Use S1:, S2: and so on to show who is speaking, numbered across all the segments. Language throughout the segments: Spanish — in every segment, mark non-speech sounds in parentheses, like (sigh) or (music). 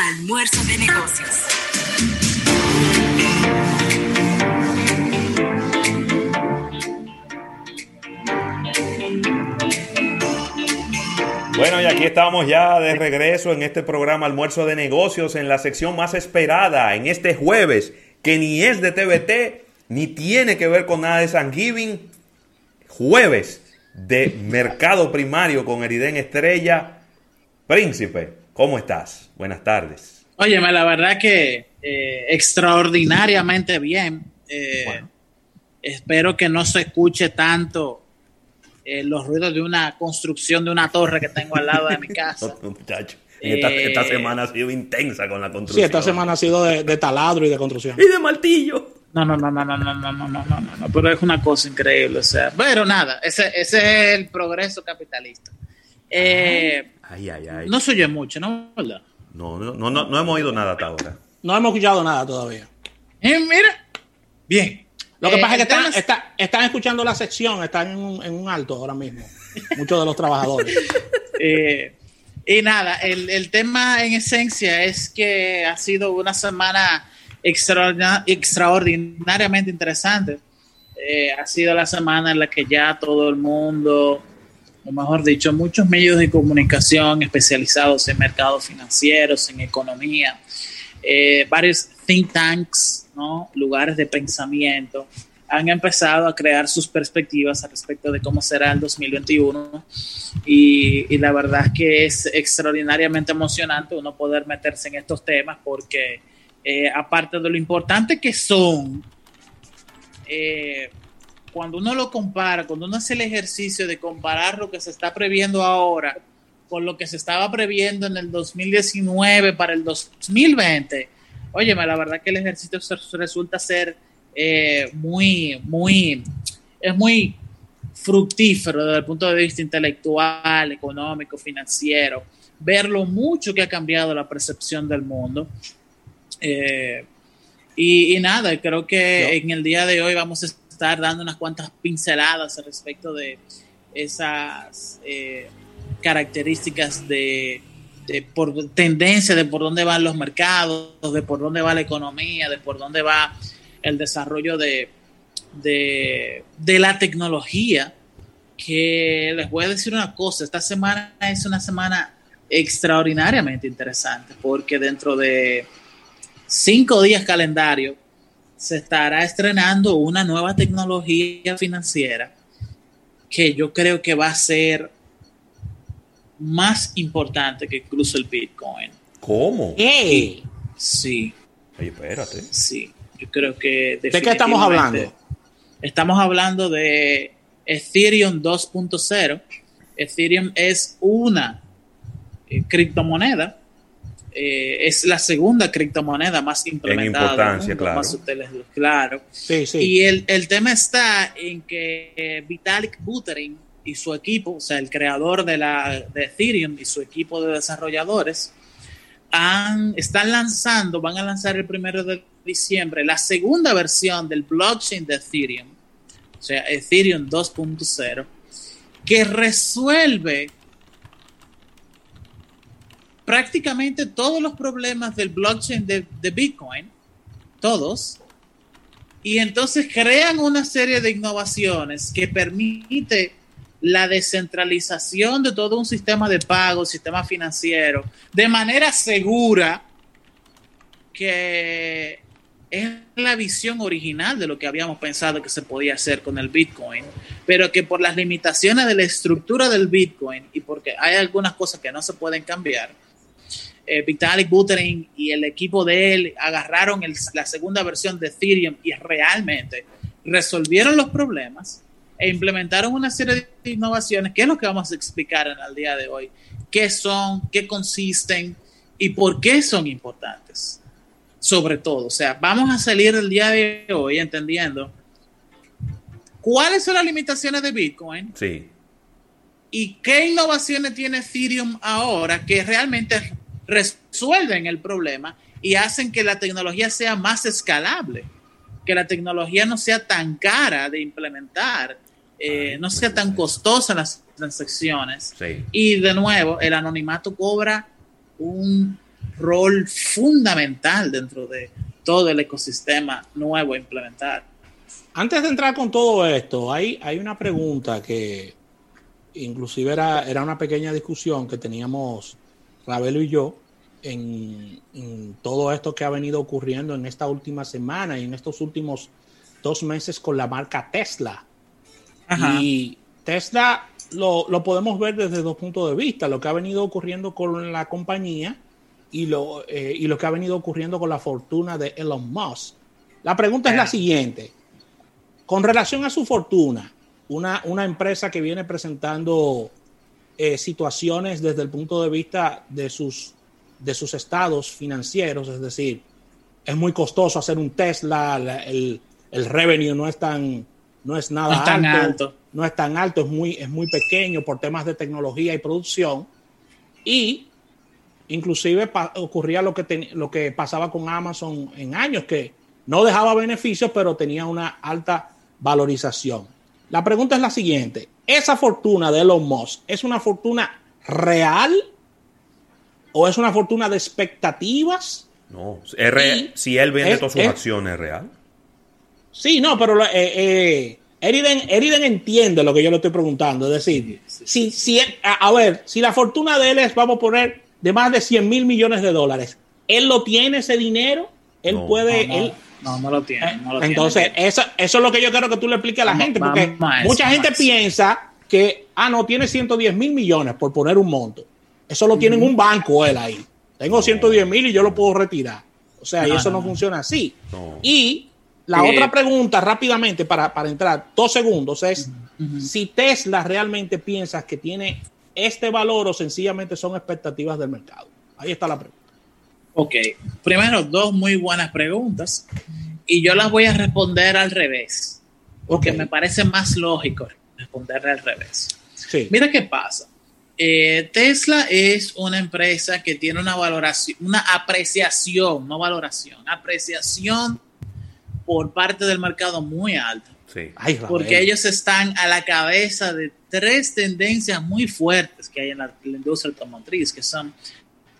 S1: Almuerzo de negocios.
S2: Bueno, y aquí estamos ya de regreso en este programa Almuerzo de Negocios, en la sección más esperada, en este jueves, que ni es de TVT, ni tiene que ver con nada de San Giving. Jueves de Mercado Primario con Eriden Estrella. Príncipe, ¿cómo estás? Buenas tardes.
S3: Óyeme, la verdad que eh, extraordinariamente bien. Eh, espero que no se escuche tanto eh, los ruidos de una construcción de una torre que tengo al lado de mi casa.
S2: Muchacho, esta, esta, semana ha sido intensa con la construcción.
S4: Sí, esta semana ha sido de, de taladro y de construcción.
S2: Y de martillo.
S3: No, no, no, no, no, no, no, no, no, no, no, pero es una cosa increíble, o sea, pero nada, ese, ese es el progreso capitalista. Eh,
S2: ay, ay, ay.
S3: No se oye mucho, ¿no? ¿verdad?
S2: No, no, no, no, no hemos oído nada hasta ahora.
S4: No hemos escuchado nada todavía.
S3: Eh, mira, bien.
S4: Lo que
S3: Eh,
S4: pasa es que están, está- están escuchando la sección, están en un, en un alto ahora mismo. Muchos de los trabajadores. (laughs)
S3: Eh, y nada, el, el tema en esencia es que ha sido una semana extraordina- extraordinariamente interesante. Eh, ha sido la semana en la que ya todo el mundo, o mejor dicho, muchos medios de comunicación especializados en mercados financieros, en economía, eh, varios think tanks, ¿no? lugares de pensamiento, han empezado a crear sus perspectivas al respecto de cómo será el 2021 y, y la verdad es que es extraordinariamente emocionante uno poder meterse en estos temas porque eh, aparte de lo importante que son, eh, cuando uno lo compara, cuando uno hace el ejercicio de comparar lo que se está previendo ahora con lo que se estaba previendo en el 2019 para el 2020, óyeme, la verdad que el ejercicio resulta ser eh, muy, muy, es muy fructífero desde el punto de vista intelectual, económico, financiero, ver lo mucho que ha cambiado la percepción del mundo. Eh, y, y nada, creo que en el día de hoy vamos a estar dando unas cuantas pinceladas al respecto de esas eh, características de, por tendencia de por dónde van los mercados, de por dónde va la economía, de por dónde va el desarrollo de, de, de la tecnología. Que les voy a decir una cosa, esta semana es una semana extraordinariamente interesante porque dentro de cinco días calendario se estará estrenando una nueva tecnología financiera que yo creo que va a ser más importante que incluso el Bitcoin.
S2: ¿Cómo?
S3: Sí,
S2: Oye, espérate.
S3: sí. Yo creo que
S4: ¿De qué estamos hablando?
S3: Estamos hablando de Ethereum 2.0. Ethereum es una eh, criptomoneda. Eh, es la segunda criptomoneda más implementada. del
S2: importancia,
S3: mundo,
S2: claro.
S3: más ustedes- claro.
S4: Sí, sí.
S3: Y el, el tema está en que eh, Vitalik Buterin y su equipo, o sea, el creador de, la, de Ethereum y su equipo de desarrolladores, han, están lanzando, van a lanzar el primero de diciembre la segunda versión del blockchain de Ethereum, o sea, Ethereum 2.0, que resuelve prácticamente todos los problemas del blockchain de, Bitcoin, todos, y entonces crean una serie de innovaciones que permite la descentralización de todo un sistema de pago, sistema financiero, de manera segura, que es la visión original de lo que habíamos pensado que se podía hacer con el Bitcoin, pero que por las limitaciones de la estructura del Bitcoin y porque hay algunas cosas que no se pueden cambiar, eh, Vitalik Buterin y el equipo de él agarraron el- la segunda versión de Ethereum y realmente resolvieron los problemas e implementaron una serie de innovaciones, que es lo que vamos a explicar en el día de hoy. ¿Qué son? ¿Qué consisten? ¿Y por qué son importantes? Sobre todo, o sea, vamos a salir el día de hoy entendiendo cuáles son las limitaciones de Bitcoin
S2: Sí.
S3: y qué innovaciones tiene Ethereum ahora que realmente resuelven el problema y hacen que la tecnología sea más escalable, que la tecnología no sea tan cara de implementar, eh, no sea tan costosa en las transacciones.
S2: Sí.
S3: Y de nuevo, el anonimato cobra un rol fundamental dentro de todo el ecosistema nuevo a implementar.
S4: Antes de entrar con todo esto, hay, hay una pregunta que inclusive era, era una pequeña discusión que teníamos Ravelo y yo en, en, todo esto que ha venido ocurriendo en esta última semana y en estos últimos dos meses con la marca Tesla. Ajá. Y Tesla lo, lo, podemos ver desde dos puntos de vista, lo que ha venido ocurriendo con la compañía y lo, eh, y lo que ha venido ocurriendo con la fortuna de Elon Musk. La pregunta yeah. es la siguiente. Con relación a su fortuna, una, una empresa que viene presentando eh, situaciones desde el punto de vista de sus, de sus estados financieros, es decir, es muy costoso hacer un Tesla, el, el revenue no es tan, no es nada
S3: no es tan
S4: alto,
S3: alto,
S4: no es tan alto, es muy, es muy pequeño por temas de tecnología y producción. Y inclusive ocurría lo que, lo que pasaba con Amazon en años, que no dejaba beneficios, pero tenía una alta valorización. La pregunta es la siguiente, ¿esa fortuna de Elon Musk es una fortuna real o es una fortuna de expectativas?
S2: No, si él vende es, todas sus es, acciones, ¿es real?
S4: Sí, no, pero eh, eh, Eriden, Eriden, entiende lo que yo le estoy preguntando. Es decir, si, si a, a, ver, si la fortuna de él es, vamos a poner, de más de 100 mil millones de dólares, ¿él lo tiene ese dinero? Él
S3: no,
S4: puede.
S3: No,
S4: él,
S3: no, no lo tiene. No lo
S4: entonces,
S3: tiene.
S4: Eso, eso es lo que yo quiero que tú le expliques a la gente, porque mucha gente piensa que, ah, no, tiene 110 mil millones por poner un monto. Eso lo tiene en un banco él ahí. Tengo 110 mil y yo lo puedo retirar. O sea, y eso no, funciona así. Y la eh, otra pregunta, rápidamente, para, para, entrar, dos segundos, es uh -huh. si Tesla realmente piensas que tiene este valor o sencillamente son expectativas del mercado. Ahí está la pregunta.
S3: Ok, primero, dos muy buenas preguntas y yo las voy a responder al revés, porque okay. me parece más lógico responderle al revés.
S4: Sí.
S3: Mira qué pasa. Eh, Tesla es una empresa que tiene una valoración, una apreciación, no valoración, apreciación por parte del mercado muy alta.
S2: Sí.
S3: Porque ellos están a la cabeza de tres tendencias muy fuertes que hay en la, la industria automotriz, que son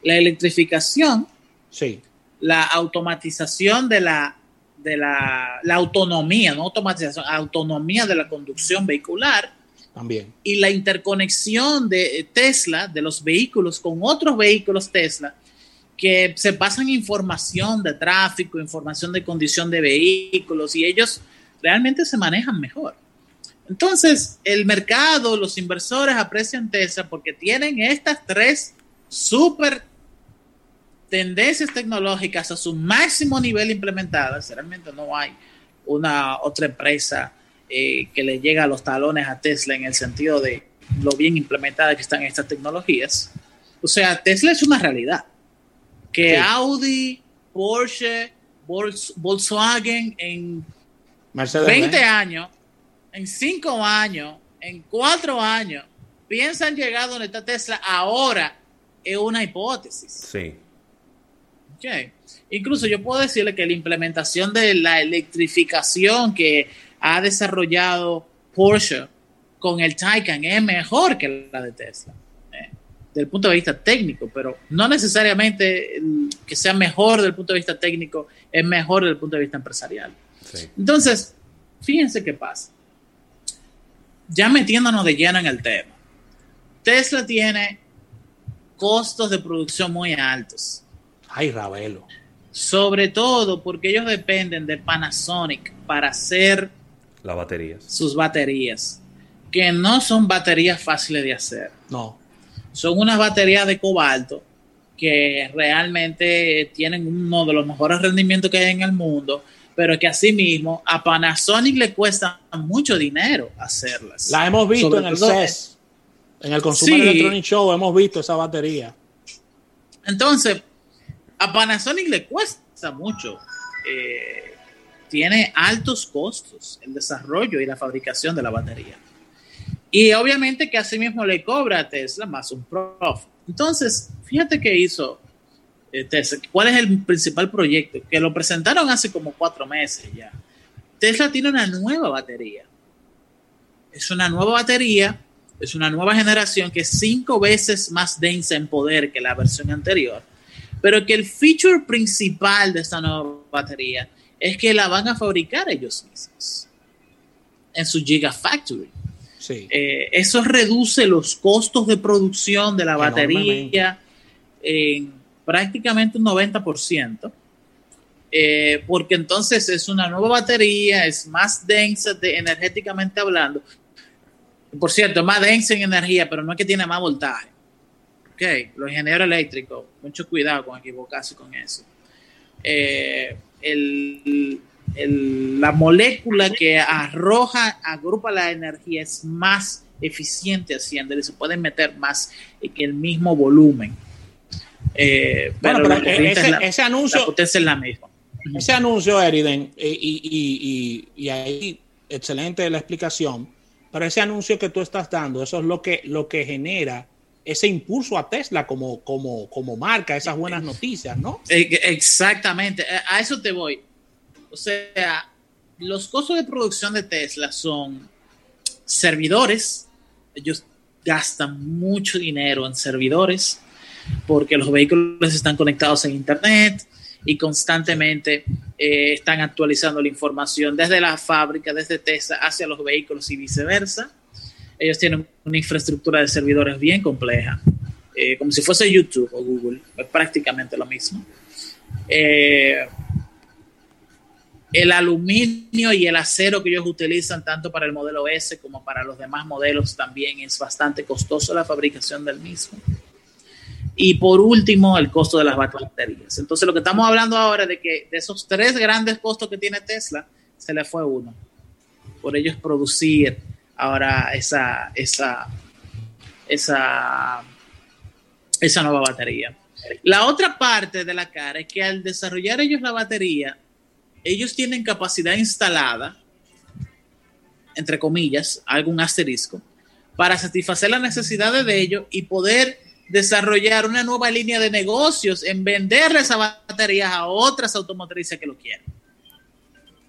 S3: la electrificación,
S4: sí.
S3: la automatización de la, de la, la autonomía, no automatización, autonomía de la conducción vehicular,
S4: también.
S3: Y la interconexión de Tesla, de los vehículos con otros vehículos Tesla, que se pasan información de tráfico, información de condición de vehículos y ellos realmente se manejan mejor. Entonces, el mercado, los inversores aprecian Tesla porque tienen estas tres super tendencias tecnológicas a su máximo nivel implementadas. Realmente no hay una otra empresa eh, que le llega a los talones a Tesla en el sentido de lo bien implementadas que están estas tecnologías. O sea, Tesla es una realidad. Que sí. Audi, Porsche, Volkswagen en
S4: Mercedes
S3: 20 ¿eh? años, en 5 años, en 4 años, piensan llegar donde está Tesla ahora, es una hipótesis.
S2: Sí.
S3: Okay. Incluso yo puedo decirle que la implementación de la electrificación que ha desarrollado Porsche con el Taycan es mejor que la de Tesla, eh, desde el punto de vista técnico, pero no necesariamente que sea mejor desde el punto de vista técnico, es mejor desde el punto de vista empresarial.
S2: Sí.
S3: Entonces, fíjense qué pasa. Ya metiéndonos de lleno en el tema, Tesla tiene costos de producción muy altos.
S4: Ay, Ravelo.
S3: Sobre todo porque ellos dependen de Panasonic para hacer
S2: las baterías.
S3: Sus baterías. Que no son baterías fáciles de hacer.
S4: No.
S3: Son unas baterías de cobalto que realmente tienen uno de los mejores rendimientos que hay en el mundo, pero que asimismo a Panasonic le cuesta mucho dinero hacerlas.
S4: La hemos visto Sobre en el CES, en el Consumer sí. Electronic Show, hemos visto esa batería.
S3: Entonces, a Panasonic le cuesta mucho. Eh, tiene altos costos el desarrollo y la fabricación de la batería. Y obviamente que asimismo le cobra a Tesla más un profit. Entonces, fíjate qué hizo eh, Tesla. ¿Cuál es el principal proyecto? Que lo presentaron hace como cuatro meses ya. Tesla tiene una nueva batería. Es una nueva batería, es una nueva generación que es cinco veces más densa en poder que la versión anterior, pero que el feature principal de esta nueva batería es que la van a fabricar ellos mismos en su Gigafactory.
S4: Sí.
S3: Eh, eso reduce los costos de producción de la batería en prácticamente un 90%, eh, porque entonces es una nueva batería, es más densa de, energéticamente hablando. Por cierto, más densa en energía, pero no es que tiene más voltaje. Ok, los ingenieros eléctricos, mucho cuidado con equivocarse con eso. Eh, el, el, la molécula que arroja, agrupa la energía es más eficiente haciéndole, se pueden meter más en el mismo volumen. Eh,
S4: bueno,
S3: pero,
S4: pero
S3: la
S4: ese,
S3: es la,
S4: ese anuncio,
S3: la potencia es la misma.
S4: ese anuncio, Eriden, y, y, y, y, ahí excelente la explicación, pero ese anuncio que tú estás dando, eso es lo que, lo que genera ese impulso a Tesla como, como, como marca, esas buenas noticias, ¿no?
S3: Exactamente, a eso te voy. O sea, los costos de producción de Tesla son servidores, ellos gastan mucho dinero en servidores porque los vehículos están conectados en Internet y constantemente eh, están actualizando la información desde la fábrica, desde Tesla hacia los vehículos y viceversa. Ellos tienen una infraestructura de servidores bien compleja, eh, como si fuese YouTube o Google, es prácticamente lo mismo. Eh, el aluminio y el acero que ellos utilizan tanto para el modelo S como para los demás modelos también es bastante costoso la fabricación del mismo. Y por último, el costo de las baterías. Entonces, lo que estamos hablando ahora de que de esos tres grandes costos que tiene Tesla, se le fue uno. Por ellos producir ahora esa, esa, esa, esa nueva batería. La otra parte de la cara es que al desarrollar ellos la batería, ellos tienen capacidad instalada, entre comillas, algún asterisco, para satisfacer las necesidades de ellos y poder desarrollar una nueva línea de negocios en venderle esas baterías a otras automotrices que lo quieran.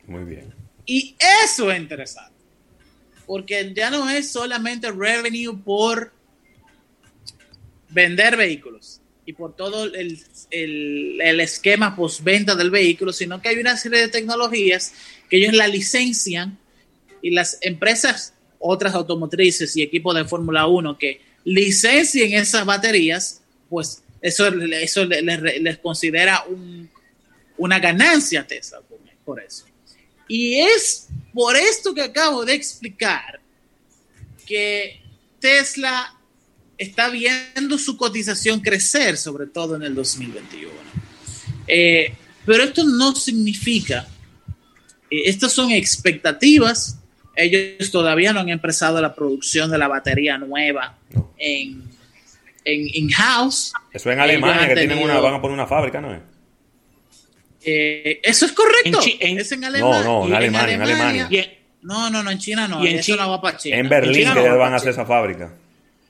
S2: Muy bien.
S3: Y eso es interesante, porque ya no es solamente revenue por vender vehículos y por todo el, el, el esquema postventa del vehículo, sino que hay una serie de tecnologías que ellos la licencian y las empresas, otras automotrices y equipos de Fórmula 1 que licencien esas baterías, pues eso, eso les, les considera un, una ganancia Tesla por eso. Y es por esto que acabo de explicar que Tesla está viendo su cotización crecer, sobre todo en el 2021. Eh, pero esto no significa, eh, estas son expectativas, ellos todavía no han empezado la producción de la batería nueva en, en in-house.
S2: Eso en Alemania, que tenido, tienen una, van a poner una fábrica, ¿no es?
S3: Eh, eso es correcto.
S4: En, en,
S3: es en Alemania.
S2: No, no, en Alemania, en Alemania.
S3: En, no, no, no, en China no.
S4: Y en
S3: eso
S4: China,
S3: no va para China.
S2: En Berlín
S3: China
S2: que
S3: no
S2: van a hacer
S3: China.
S2: esa fábrica.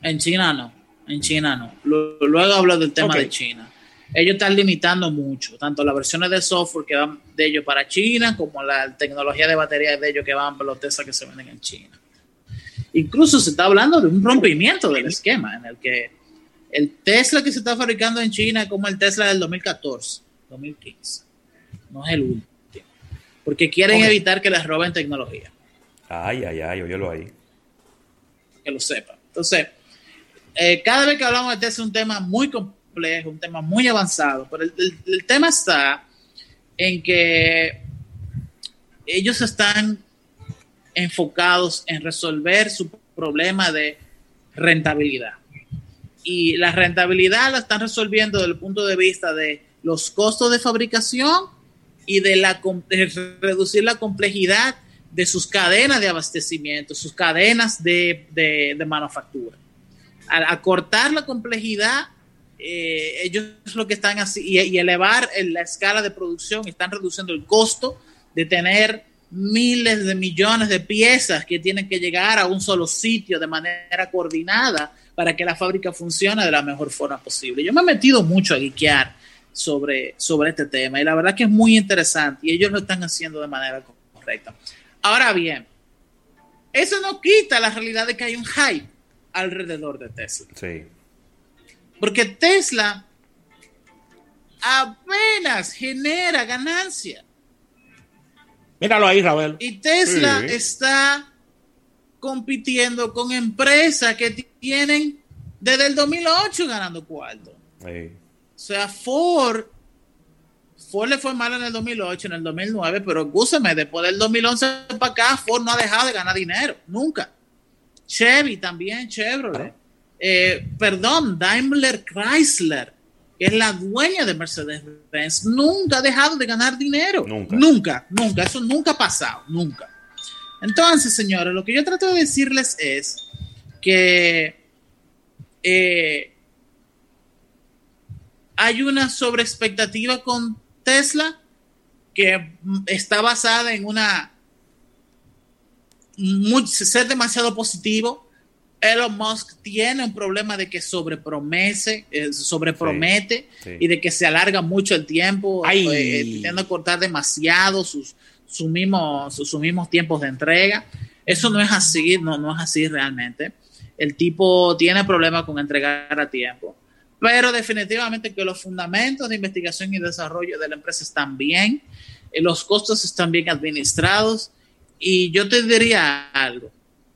S3: En China no. En China no. Luego hablo del tema de China. Ellos están limitando mucho, tanto las versiones de software que van de ellos para China, como la tecnología de baterías de ellos que van para los Tesla que se venden en China. Incluso se está hablando de un rompimiento del esquema en el que el Tesla que se está fabricando en China es como el Tesla del 2014, 2015. No es el último. Porque quieren evitar que les roben tecnología.
S2: Ay, ay, ay, óyelo ahí.
S3: que lo sepan. Entonces, eh, cada vez que hablamos de Tesla es un tema muy complejo, un tema muy avanzado, pero el, el- el tema está en que ellos están enfocados en resolver su problema de rentabilidad. Y la rentabilidad la están resolviendo desde el punto de vista de los costos de fabricación y de, la, reducir la complejidad de sus cadenas de abastecimiento, sus cadenas de, de- manufactura. Al acortar la complejidad, eh, ellos lo que están así y, elevar el- la escala de producción, están reduciendo el costo de tener miles de millones de piezas que tienen que llegar a un solo sitio de manera coordinada para que la fábrica funcione de la mejor forma posible. Yo me he metido mucho a guiquear sobre, sobre este tema y la verdad que es muy interesante y ellos lo están haciendo de manera correcta. Ahora bien, eso no quita la realidad de que hay un hype alrededor de Tesla.
S2: Sí.
S3: Porque Tesla apenas genera ganancia.
S4: Míralo ahí, Raúl.
S3: Y Tesla
S2: Sí.
S3: está compitiendo con empresas que tienen desde el 2008 ganando cuarto.
S2: Sí.
S3: O sea, Ford, Ford le fue mal en el 2008, en el 2009, pero escúchame, después del 2011 para acá, Ford no ha dejado de ganar dinero, nunca. Chevy también, Chevrolet. Eh, perdón, Daimler Chrysler, que es la dueña de Mercedes-Benz, nunca ha dejado de ganar dinero.
S2: Nunca.
S3: Nunca, nunca. Eso nunca ha pasado, nunca. Entonces, señores, lo que yo trato de decirles es que eh, hay una sobreexpectativa con Tesla que está basada en una muy- ser demasiado positivo. Elon Musk tiene un problema de que sobrepromete, eh, sobrepromete
S2: Sí, sí.
S3: y de que se alarga mucho el tiempo,
S4: Ay.
S3: eh, intentando cortar demasiado sus, sus, mismos, sus, sus mismos tiempos de entrega. Eso no es así, no, no es así realmente. El tipo tiene problemas con entregar a tiempo, pero definitivamente que los fundamentos de investigación y desarrollo de la empresa están bien, eh, los costos están bien administrados y yo te diría algo.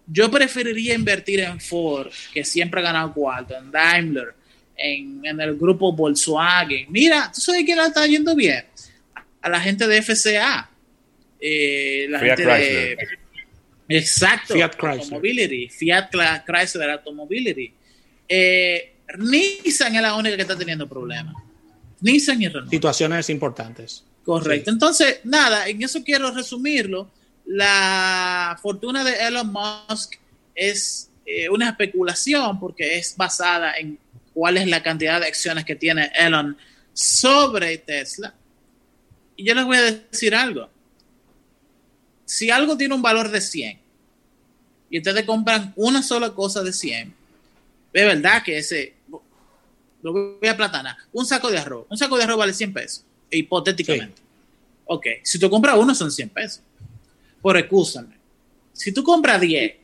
S3: Yo preferiría invertir en Ford, que siempre ha ganado cuarto, en Daimler, en, en el grupo Volkswagen. Mira, ¿tú sabes quién la está yendo bien? A la gente de FCA. Eh, la
S2: Fiat
S3: gente de... Exacto.
S4: Fiat Chrysler.
S3: Automobility. Fiat Chrysler Automobility. Eh, Nissan es la única que está teniendo problemas. Nissan y Renault.
S4: Situaciones importantes.
S3: Correcto.
S4: Sí.
S3: Entonces, nada, en eso quiero resumirlo. La fortuna de Elon Musk es eh, una especulación porque es basada en cuál es la cantidad de acciones que tiene Elon sobre Tesla. Y yo les voy a decir algo. Si algo tiene un valor de 100 y ustedes compran una sola cosa de 100, es verdad que ese, lo voy a platanar, un saco de arroz, un saco de arroz vale 100 pesos, hipotéticamente. Ok, si tú compras uno son 100 pesos. Por excúsame, si tú compras 10,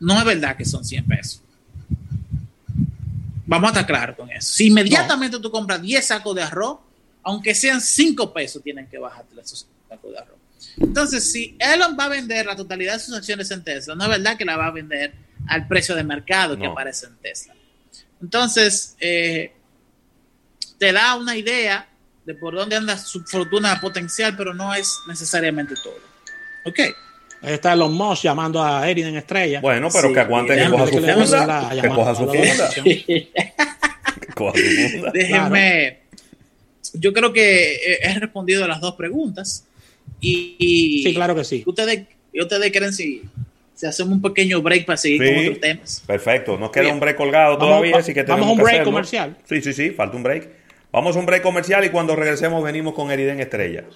S3: no es verdad que son 100 pesos. Vamos a estar claros con eso. Si inmediatamente tú compras 10 sacos de arroz, aunque sean 5 pesos, tienen que bajarte esos sacos de arroz. Entonces, si Elon va a vender la totalidad de sus acciones en Tesla, no es verdad que la va a vender al precio de mercado que aparece en Tesla. Entonces, eh, te da una idea de por dónde anda su fortuna potencial, pero no es necesariamente todo. Ok.
S4: Ahí está Elon Musk llamando a Eriden Estrella.
S2: Bueno, pero
S3: Sí,
S2: que aguante (laughs) que coja su funda. Que coja su funda.
S4: organización.
S2: Que coja su funda.
S3: Déjenme. Yo creo que he respondido a las dos preguntas. Y, y
S4: Sí, claro que sí.
S3: ustedes, ustedes creen si, si hacemos un pequeño break para seguir con otros temas.
S2: Perfecto, nos queda
S3: Bien.
S2: un break colgado
S4: Vamos-
S2: todavía, así que
S4: vamos a un break
S2: hacerlo.
S4: comercial.
S2: Sí, sí, sí, falta un break. Vamos a un break comercial y cuando regresemos venimos con Eriden Estrella. (laughs)